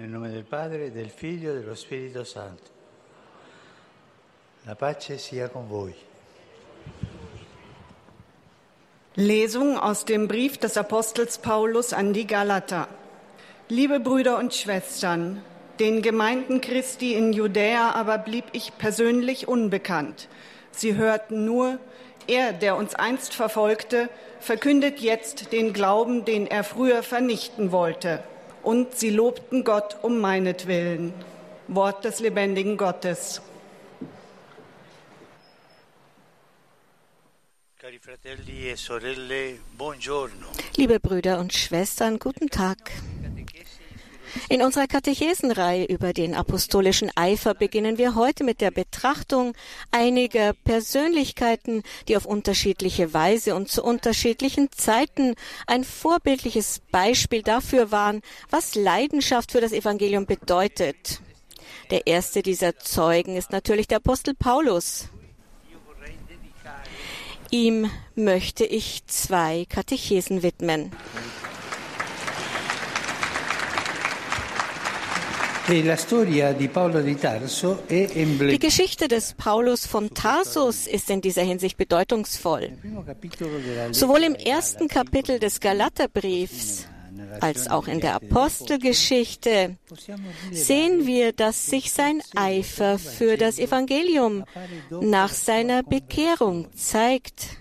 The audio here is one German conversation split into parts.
Nel nome del Padre, del Figlio e dello Spirito Santo. La pace sia con voi. Lesung aus dem Brief des Apostels Paulus an die Galater. Liebe Brüder und Schwestern, den Gemeinden Christi in Judäa aber blieb ich persönlich unbekannt. Sie hörten nur, er, der uns einst verfolgte, verkündet jetzt den Glauben, den er früher vernichten wollte. Und sie lobten Gott um meinetwillen. Wort des lebendigen Gottes. E. Liebe Brüder und Schwestern, guten Tag. In unserer Katechesenreihe über den apostolischen Eifer beginnen wir heute mit der Betrachtung einiger Persönlichkeiten, die auf unterschiedliche Weise und zu unterschiedlichen Zeiten ein vorbildliches Beispiel dafür waren, was Leidenschaft für das Evangelium bedeutet. Der erste dieser Zeugen ist natürlich der Apostel Paulus. Ihm möchte ich zwei Katechesen widmen. E la storia di Paolo di Tarso è Die. Geschichte des Paulus von Tarsus ist in dieser Hinsicht bedeutungsvoll. Sowohl im ersten Kapitel des Galaterbriefs als auch in der Apostelgeschichte sehen wir, dass sich sein Eifer für das Evangelium nach seiner Bekehrung zeigt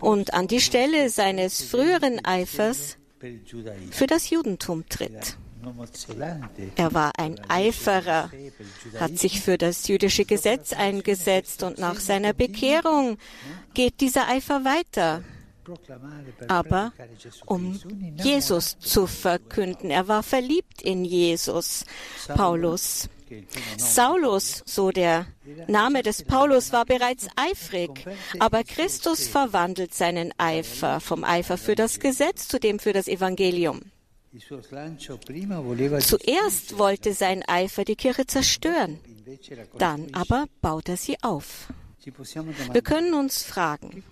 und an die Stelle seines früheren Eifers für das Judentum tritt. Er war ein Eiferer, hat sich für das jüdische Gesetz eingesetzt und nach seiner Bekehrung geht dieser Eifer weiter. Aber um Jesus zu verkünden. Er war verliebt in Jesus, Paulus. Saulus, so der Name des Paulus, war bereits eifrig, aber Christus verwandelt seinen Eifer vom Eifer für das Gesetz zu dem für das Evangelium. Zuerst wollte sein Eifer die Kirche zerstören, dann aber baut er sie auf. Wir können uns fragen,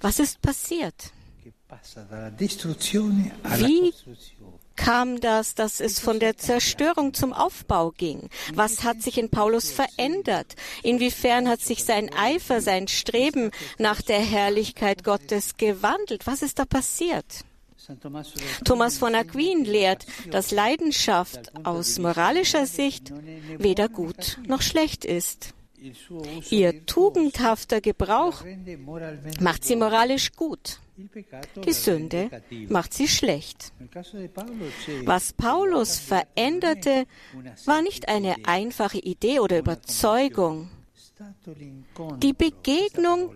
was ist passiert? Wie kam das, dass es von der Zerstörung zum Aufbau ging? Was hat sich in Paulus verändert? Inwiefern hat sich sein Eifer, sein Streben nach der Herrlichkeit Gottes gewandelt? Was ist da passiert? Thomas von Aquin lehrt, dass Leidenschaft aus moralischer Sicht weder gut noch schlecht ist. Ihr tugendhafter Gebrauch macht sie moralisch gut. Die Sünde macht sie schlecht. Was Paulus veränderte, war nicht eine einfache Idee oder Überzeugung. Die Begegnung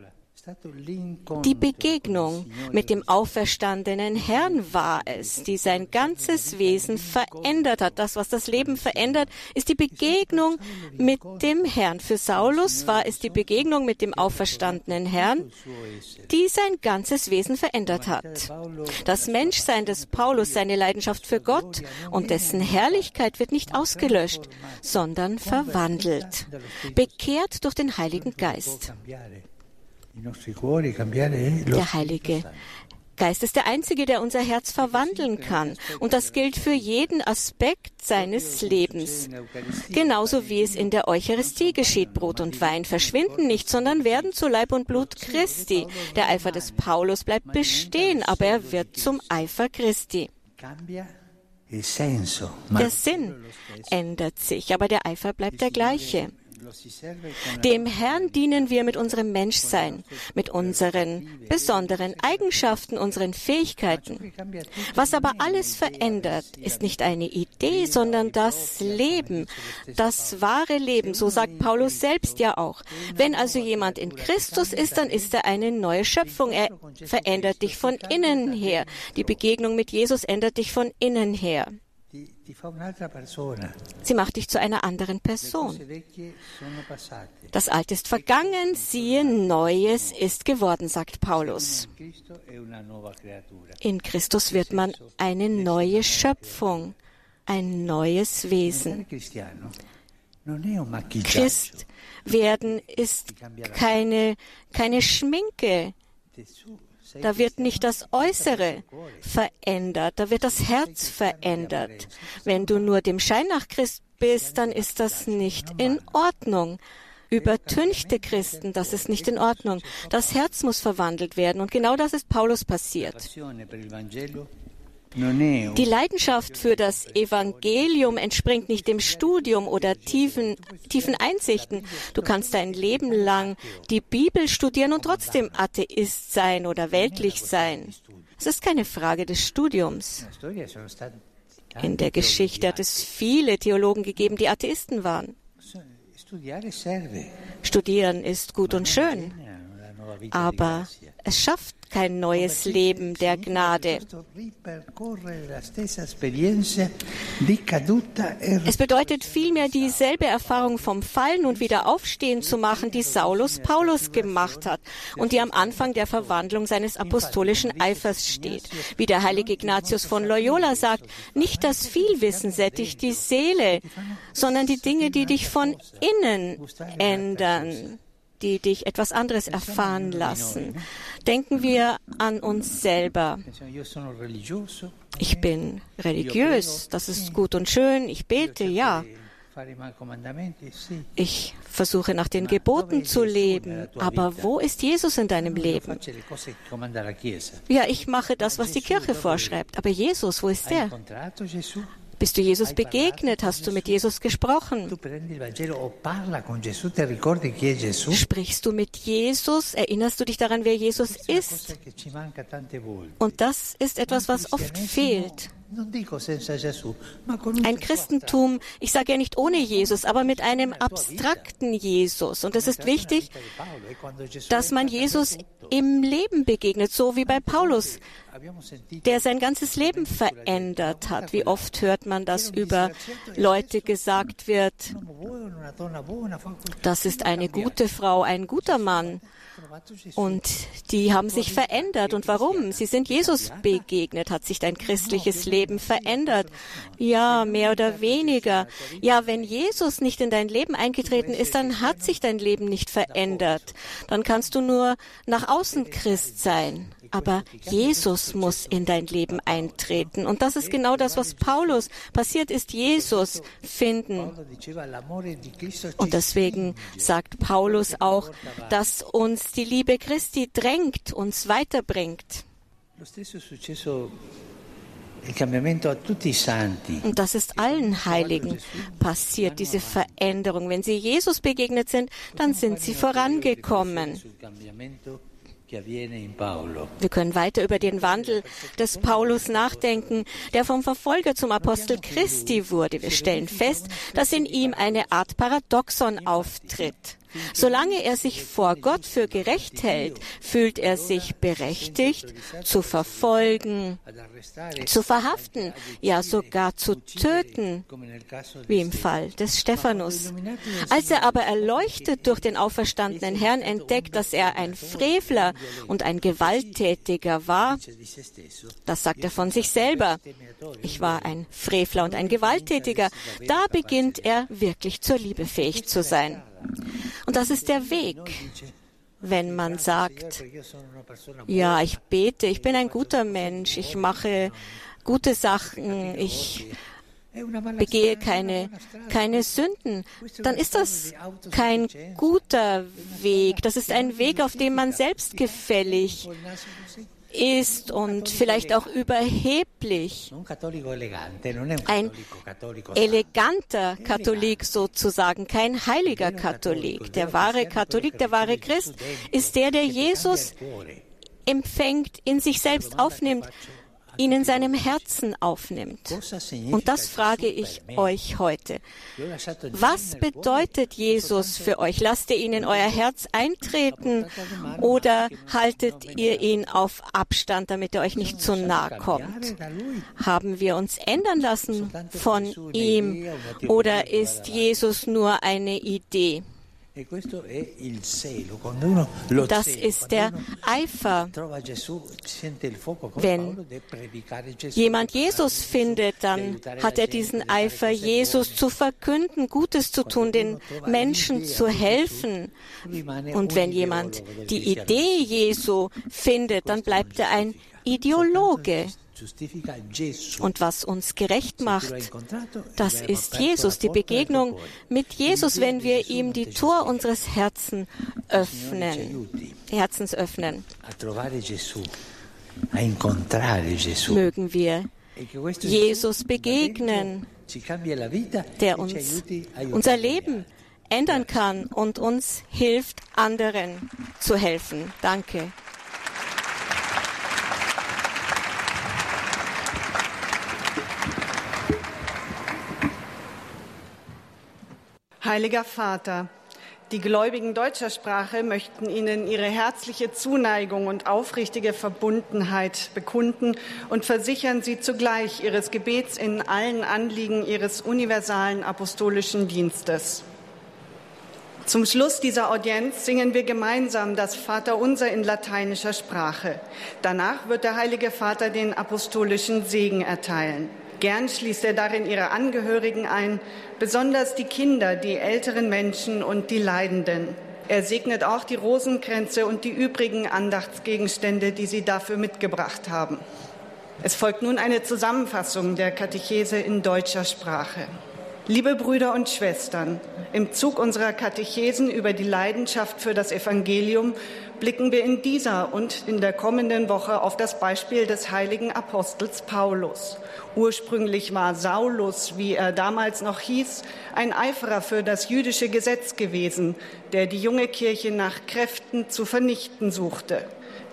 die Begegnung mit dem auferstandenen Herrn war es, die sein ganzes Wesen verändert hat. Das, was das Leben verändert, ist die Begegnung mit dem Herrn. Für Saulus war es die Begegnung mit dem auferstandenen Herrn, die sein ganzes Wesen verändert hat. Das Menschsein des Paulus, seine Leidenschaft für Gott und dessen Herrlichkeit wird nicht ausgelöscht, sondern verwandelt, bekehrt durch den Heiligen Geist. Der Heilige Geist ist der Einzige, der unser Herz verwandeln kann. Und das gilt für jeden Aspekt seines Lebens. Genauso wie es in der Eucharistie geschieht. Brot und Wein verschwinden nicht, sondern werden zu Leib und Blut Christi. Der Eifer des Paulus bleibt bestehen, aber er wird zum Eifer Christi. Der Sinn ändert sich, aber der Eifer bleibt der gleiche. Dem Herrn dienen wir mit unserem Menschsein, mit unseren besonderen Eigenschaften, unseren Fähigkeiten. Was aber alles verändert, ist nicht eine Idee, sondern das Leben, das wahre Leben. So sagt Paulus selbst ja auch. Wenn also jemand in Christus ist, dann ist er eine neue Schöpfung. Er verändert dich von innen her. Die Begegnung mit Jesus ändert dich von innen her. Sie macht dich zu einer anderen Person. Das Alte ist vergangen, siehe, Neues ist geworden, sagt Paulus. In Christus wird man eine neue Schöpfung, ein neues Wesen. Christ werden ist keine, keine Schminke. Da wird nicht das Äußere verändert, da wird das Herz verändert. Wenn du nur dem Schein nach Christ bist, dann ist das nicht in Ordnung. Übertünchte Christen, das ist nicht in Ordnung. Das Herz muss verwandelt werden und genau das ist Paulus passiert. Die Leidenschaft für das Evangelium entspringt nicht dem Studium oder tiefen, tiefen Einsichten. Du kannst dein Leben lang die Bibel studieren und trotzdem Atheist sein oder weltlich sein. Es ist keine Frage des Studiums. In der Geschichte hat es viele Theologen gegeben, die Atheisten waren. Studieren ist gut und schön, aber es schafft kein neues Leben der Gnade. Es bedeutet vielmehr dieselbe Erfahrung vom Fallen und Wiederaufstehen zu machen, die Saulus Paulus gemacht hat und die am Anfang der Verwandlung seines apostolischen Eifers steht. Wie der heilige Ignatius von Loyola sagt, nicht das Vielwissen sättigt die Seele, sondern die Dinge, die dich von innen ändern die dich etwas anderes erfahren lassen. Denken wir an uns selber. Ich bin religiös, das ist gut und schön, ich bete, ja. Ich versuche nach den Geboten zu leben, aber wo ist Jesus in deinem Leben? Ja, ich mache das, was die Kirche vorschreibt, aber Jesus, wo ist er? Bist du Jesus begegnet? Hast du mit Jesus gesprochen? Sprichst du mit Jesus? Erinnerst du dich daran, wer Jesus ist? Und das ist etwas, was oft fehlt. Ein Christentum, ich sage ja nicht ohne Jesus, aber mit einem abstrakten Jesus. Und es ist wichtig, dass man Jesus im Leben begegnet, so wie bei Paulus, der sein ganzes Leben verändert hat. Wie oft hört man, dass über Leute gesagt wird, das ist eine gute Frau, ein guter Mann. Und die haben sich verändert. Und warum? Sie sind Jesus begegnet. Hat sich dein christliches Leben verändert? Ja, mehr oder weniger. Ja, wenn Jesus nicht in dein Leben eingetreten ist, dann hat sich dein Leben nicht verändert. Dann kannst du nur nach außen Christ sein aber Jesus muss in dein Leben eintreten. Und das ist genau das, was Paulus passiert ist, Jesus finden. Und deswegen sagt Paulus auch, dass uns die Liebe Christi drängt, uns weiterbringt. Und das ist allen Heiligen passiert, diese Veränderung. Wenn sie Jesus begegnet sind, dann sind sie vorangekommen. Wir können weiter über den Wandel des Paulus nachdenken, der vom Verfolger zum Apostel Christi wurde. Wir stellen fest, dass in ihm eine Art Paradoxon auftritt. Solange er sich vor Gott für gerecht hält, fühlt er sich berechtigt, zu verfolgen, zu verhaften, ja sogar zu töten, wie im Fall des Stephanus. Als er aber erleuchtet durch den auferstandenen Herrn entdeckt, dass er ein Frevler und ein Gewalttätiger war, das sagt er von sich selber. Ich war ein Frevler und ein Gewalttätiger. Da beginnt er wirklich zur Liebe fähig zu sein. Und das ist der Weg, wenn man sagt, ja, ich bete, ich bin ein guter Mensch, ich mache gute Sachen, ich begehe keine, keine Sünden, dann ist das kein guter Weg. Das ist ein Weg, auf dem man selbstgefällig ist und vielleicht auch überheblich. Ein eleganter Katholik sozusagen, kein heiliger Katholik. Der wahre Katholik, der wahre Christ ist der, der Jesus empfängt, in sich selbst aufnimmt ihn in seinem Herzen aufnimmt. Und das frage ich euch heute. Was bedeutet Jesus für euch? Lasst ihr ihn in euer Herz eintreten oder haltet ihr ihn auf Abstand, damit er euch nicht zu nahe kommt? Haben wir uns ändern lassen von ihm oder ist Jesus nur eine Idee? Das ist der Eifer. Wenn jemand Jesus findet, dann hat er diesen Eifer, Jesus zu verkünden, Gutes zu tun, den Menschen zu helfen. Und wenn jemand die Idee Jesu findet, dann bleibt er ein Ideologe. Und was uns gerecht macht, das ist Jesus, die Begegnung mit Jesus, wenn wir ihm die Tor unseres Herzens öffnen, Herzens öffnen. Mögen wir Jesus begegnen, der uns unser Leben ändern kann und uns hilft, anderen zu helfen. Danke. Heiliger Vater, die Gläubigen deutscher Sprache möchten Ihnen ihre herzliche Zuneigung und aufrichtige Verbundenheit bekunden und versichern Sie zugleich Ihres Gebets in allen Anliegen Ihres universalen apostolischen Dienstes. Zum Schluss dieser Audienz singen wir gemeinsam das Vaterunser in lateinischer Sprache. Danach wird der Heilige Vater den apostolischen Segen erteilen. Gern schließt er darin ihre Angehörigen ein, besonders die Kinder, die älteren Menschen und die Leidenden. Er segnet auch die Rosenkränze und die übrigen Andachtsgegenstände, die sie dafür mitgebracht haben. Es folgt nun eine Zusammenfassung der Katechese in deutscher Sprache. Liebe Brüder und Schwestern, im Zug unserer Katechesen über die Leidenschaft für das Evangelium blicken wir in dieser und in der kommenden Woche auf das Beispiel des heiligen Apostels Paulus. Ursprünglich war Saulus, wie er damals noch hieß, ein Eiferer für das jüdische Gesetz gewesen, der die junge Kirche nach Kräften zu vernichten suchte.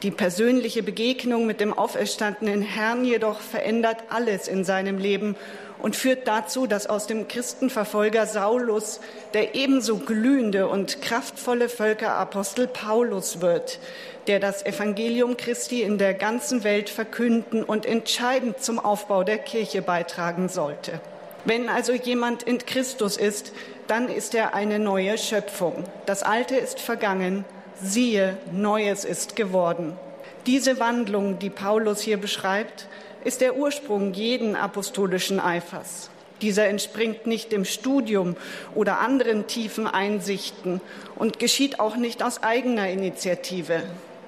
Die persönliche Begegnung mit dem auferstandenen Herrn jedoch verändert alles in seinem Leben und führt dazu, dass aus dem Christenverfolger Saulus der ebenso glühende und kraftvolle Völkerapostel Paulus wird, der das Evangelium Christi in der ganzen Welt verkünden und entscheidend zum Aufbau der Kirche beitragen sollte. Wenn also jemand in Christus ist, dann ist er eine neue Schöpfung. Das Alte ist vergangen, siehe, Neues ist geworden. Diese Wandlung, die Paulus hier beschreibt, ist der Ursprung jeden apostolischen Eifers. Dieser entspringt nicht dem Studium oder anderen tiefen Einsichten und geschieht auch nicht aus eigener Initiative.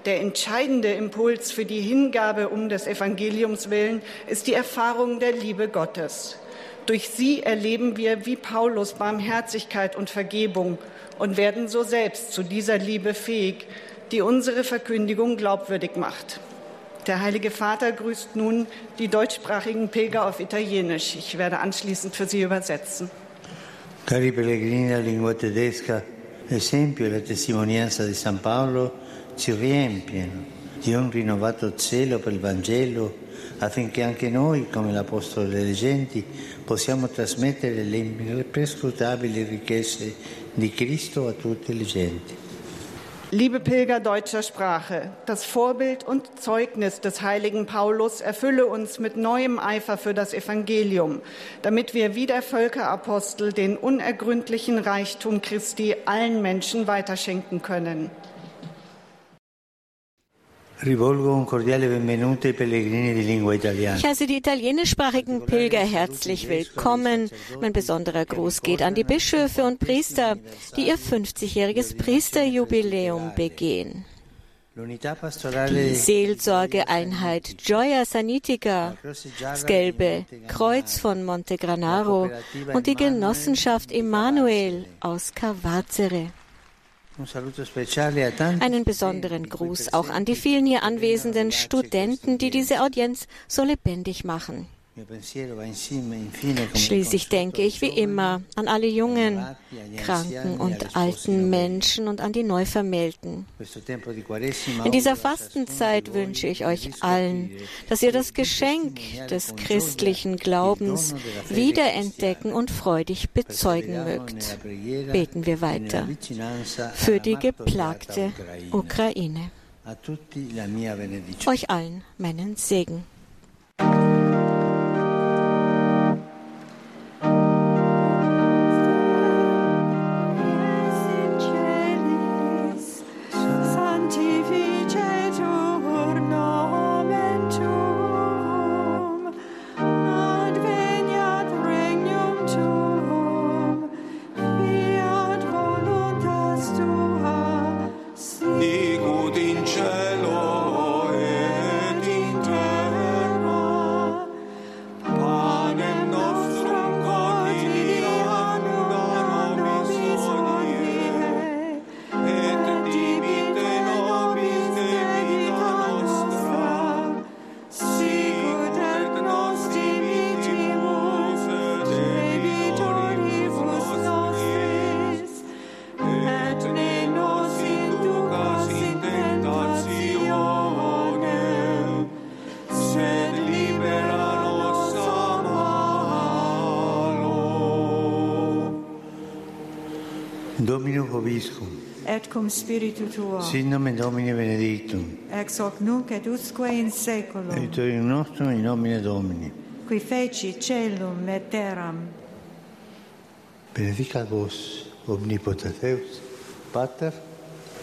Der entscheidende Impuls für die Hingabe um des Evangeliums willen ist die Erfahrung der Liebe Gottes. Durch sie erleben wir wie Paulus Barmherzigkeit und Vergebung und werden so selbst zu dieser Liebe fähig, die unsere Verkündigung glaubwürdig macht. Der Heilige Vater grüßt nun die deutschsprachigen Pilger auf Italienisch. Ich werde anschließend für Sie übersetzen. Cari pellegrini della lingua tedesca, l'esempio e la testimonianza di San Paolo ci riempiono di un rinnovato zelo per il Vangelo affinché anche noi, come l'Apostolo delle genti, possiamo trasmettere le imprescrutabili ricchezze di Cristo a tutte le genti. Liebe Pilger deutscher Sprache, das Vorbild und Zeugnis des heiligen Paulus erfülle uns mit neuem Eifer für das Evangelium, damit wir wie der Völkerapostel den unergründlichen Reichtum Christi allen Menschen weiterschenken können. Ich heiße die italienischsprachigen Pilger herzlich willkommen. Mein besonderer Gruß geht an die Bischöfe und Priester, die ihr 50-jähriges Priesterjubiläum begehen. Die Seelsorgeeinheit Gioia Sanitica, das gelbe Kreuz von Montegranaro und die Genossenschaft Emanuel aus Cavazere. Einen besonderen Gruß auch an die vielen hier anwesenden Studenten, die diese Audienz so lebendig machen. Schließlich denke ich wie immer an alle jungen, kranken und alten Menschen und an die Neuvermählten. In dieser Fastenzeit wünsche ich euch allen, dass ihr das Geschenk des christlichen Glaubens wiederentdecken und freudig bezeugen mögt. Beten wir weiter für die geplagte Ukraine. Euch allen meinen Segen. Dominum vobiscum. Et cum spiritu tuo. Sin nomen Domini benedictum. Ex hoc nunc et usque in saeculum. Aiutorium nostrum in nomine Domini. Qui feci celum et terram. Benedicat vos omnipotens Deus, Pater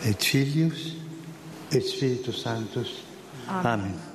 et Filius et Spiritus Sanctus. Amen. Amen.